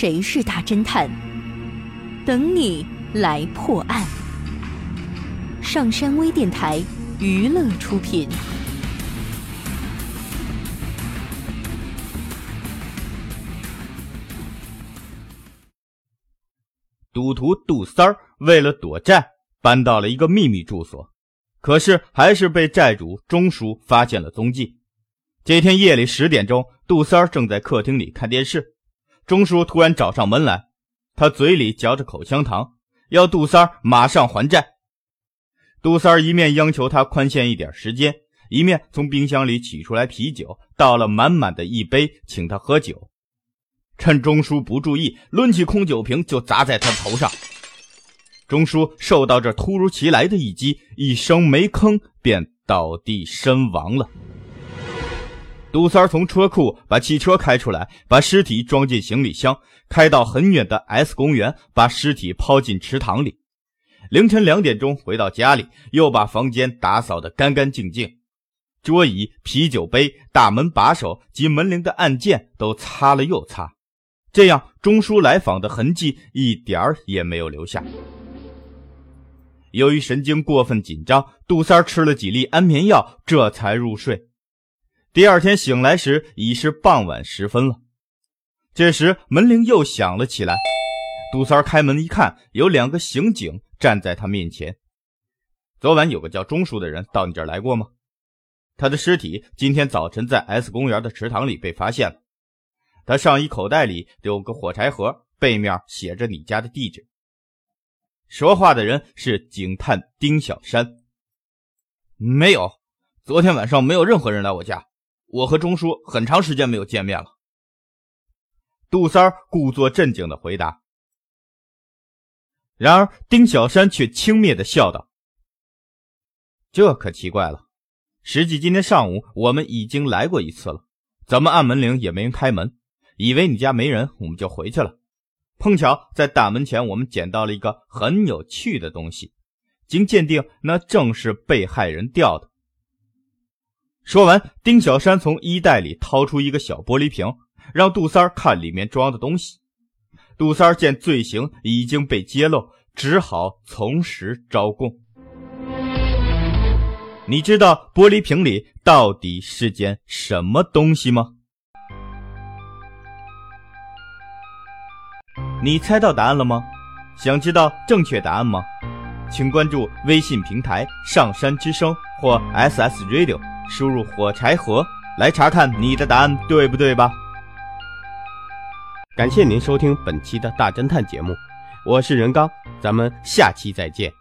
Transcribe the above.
谁是大侦探？等你来破案。上山微电台娱乐出品。赌徒杜三儿为了躲债，搬到了一个秘密住所，可是还是被债主钟叔发现了踪迹。这天夜里十点钟，杜三儿正在客厅里看电视，钟叔突然找上门来，他嘴里嚼着口香糖，要杜三儿马上还债。杜三儿一面央求他宽限一点时间，一面从冰箱里取出来啤酒，倒了满满的一杯，请他喝酒。趁钟叔不注意，抡起空酒瓶就砸在他头上。钟叔受到这突如其来的一击，一声没吭，便倒地身亡了。杜三从车库把汽车开出来，把尸体装进行李箱，开到很远的 S 公园，把尸体抛进池塘里。凌晨两点钟回到家里，又把房间打扫得干干净净，桌椅、啤酒杯、大门把手及门铃的按键都擦了又擦。这样，钟叔来访的痕迹一点儿也没有留下。由于神经过分紧张，杜三吃了几粒安眠药，这才入睡。第二天醒来时，已是傍晚时分了。这时门铃又响了起来，杜三开门一看，有两个刑警站在他面前。昨晚有个叫钟叔的人到你这儿来过吗？他的尸体今天早晨在 S 公园的池塘里被发现了。他上衣口袋里有个火柴盒，背面写着你家的地址。说话的人是警探丁小山。没有，昨天晚上没有任何人来我家，我和钟叔很长时间没有见面了。杜三故作镇静的回答。然而丁小山却轻蔑的笑道：“这可奇怪了，实际今天上午我们已经来过一次了，怎么按门铃也没人开门。”以为你家没人，我们就回去了。碰巧在大门前，我们捡到了一个很有趣的东西。经鉴定，那正是被害人掉的。说完，丁小山从衣袋里掏出一个小玻璃瓶，让杜三儿看里面装的东西。杜三儿见罪行已经被揭露，只好从实招供。你知道玻璃瓶里到底是件什么东西吗？你猜到答案了吗？想知道正确答案吗？请关注微信平台“上山之声”或 SS Radio，输入“火柴盒”来查看你的答案对不对吧？感谢您收听本期的大侦探节目，我是任刚，咱们下期再见。